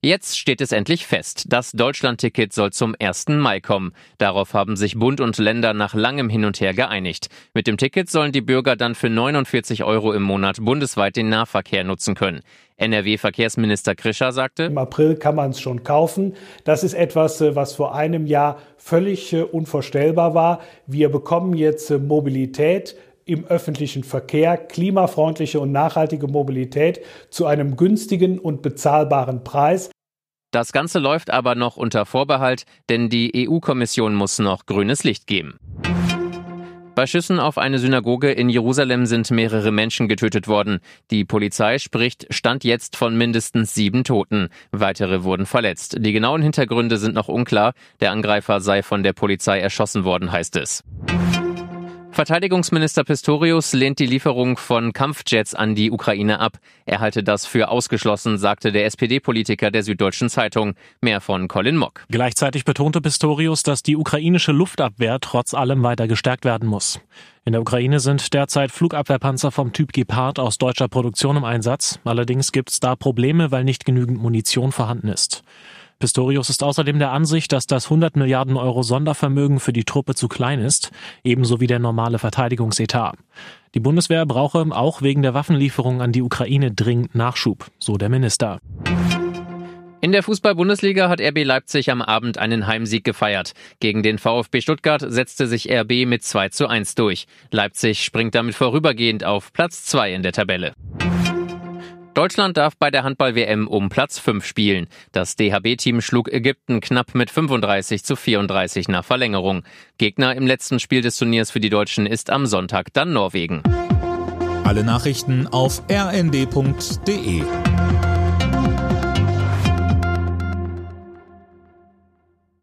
Jetzt steht es endlich fest. Das Deutschlandticket soll zum 1. Mai kommen. Darauf haben sich Bund und Länder nach langem Hin und Her geeinigt. Mit dem Ticket sollen die Bürger dann für 49 Euro im Monat bundesweit den Nahverkehr nutzen können. NRW-Verkehrsminister Krischer sagte, Im April kann man es schon kaufen. Das ist etwas, äh, was vor einem Jahr völlig äh, unvorstellbar war. Wir bekommen jetzt äh, Mobilität im öffentlichen Verkehr, klimafreundliche und nachhaltige Mobilität zu einem günstigen und bezahlbaren Preis. Das Ganze läuft aber noch unter Vorbehalt, denn die EU-Kommission muss noch grünes Licht geben. Bei Schüssen auf eine Synagoge in Jerusalem sind mehrere Menschen getötet worden. Die Polizei spricht Stand jetzt von mindestens sieben Toten. Weitere wurden verletzt. Die genauen Hintergründe sind noch unklar. Der Angreifer sei von der Polizei erschossen worden, heißt es. Verteidigungsminister Pistorius lehnt die Lieferung von Kampfjets an die Ukraine ab. Er halte das für ausgeschlossen, sagte der SPD-Politiker der Süddeutschen Zeitung. Mehr von Colin Mock. Gleichzeitig betonte Pistorius, dass die ukrainische Luftabwehr trotz allem weiter gestärkt werden muss. In der Ukraine sind derzeit Flugabwehrpanzer vom Typ Gepard aus deutscher Produktion im Einsatz. Allerdings gibt es da Probleme, weil nicht genügend Munition vorhanden ist. Pistorius ist außerdem der Ansicht, dass das 100 Milliarden Euro Sondervermögen für die Truppe zu klein ist, ebenso wie der normale Verteidigungsetat. Die Bundeswehr brauche auch wegen der Waffenlieferung an die Ukraine dringend Nachschub, so der Minister. In der Fußball-Bundesliga hat RB Leipzig am Abend einen Heimsieg gefeiert. Gegen den VfB Stuttgart setzte sich RB mit 2 zu 1 durch. Leipzig springt damit vorübergehend auf Platz 2 in der Tabelle. Deutschland darf bei der Handball-WM um Platz 5 spielen. Das DHB-Team schlug Ägypten knapp mit 35 zu 34 nach Verlängerung. Gegner im letzten Spiel des Turniers für die Deutschen ist am Sonntag dann Norwegen. Alle Nachrichten auf rnd.de